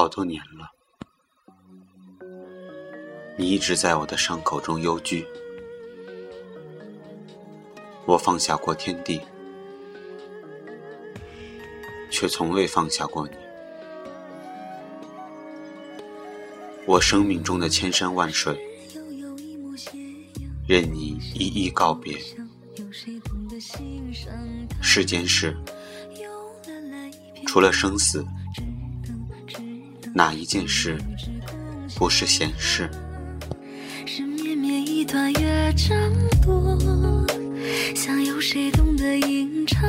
好多年了，你一直在我的伤口中幽居。我放下过天地，却从未放下过你。我生命中的千山万水，任你一一告别。世间事，除了生死，哪一件事不是闲事？是绵绵一段乐章多，想有谁懂得吟唱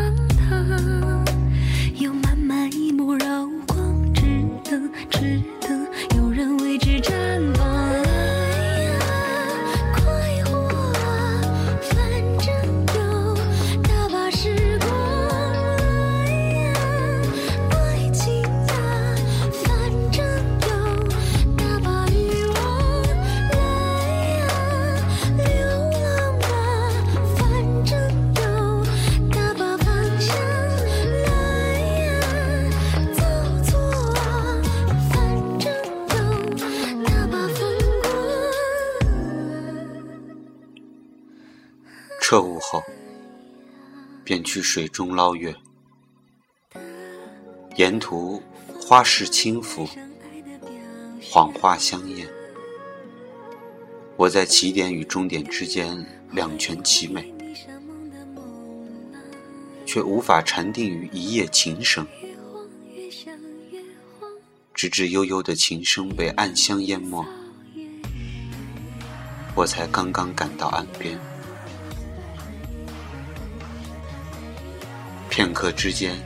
彻悟后，便去水中捞月，沿途花市轻拂，谎话香艳。我在起点与终点之间两全其美，却无法禅定于一夜琴声，直至悠悠的琴声被暗香淹没，我才刚刚赶到岸边。片刻之间，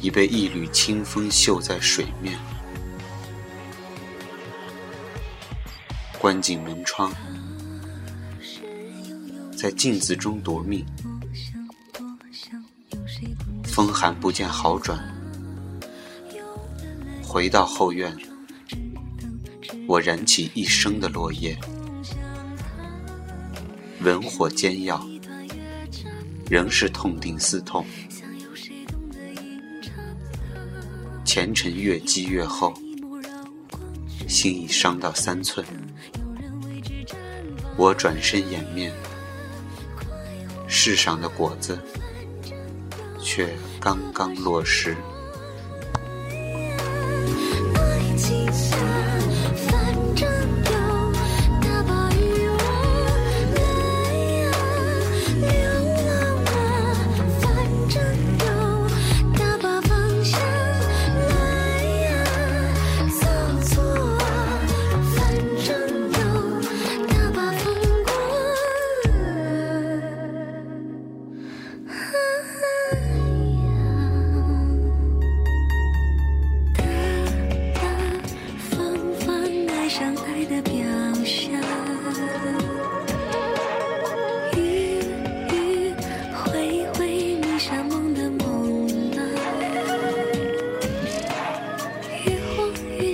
已被一缕清风绣在水面。关紧门窗，在镜子中夺命。风寒不见好转，回到后院，我燃起一生的落叶，文火煎药。仍是痛定思痛，前尘越积越厚，心已伤到三寸。我转身掩面，世上的果子却刚刚落实。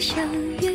相约。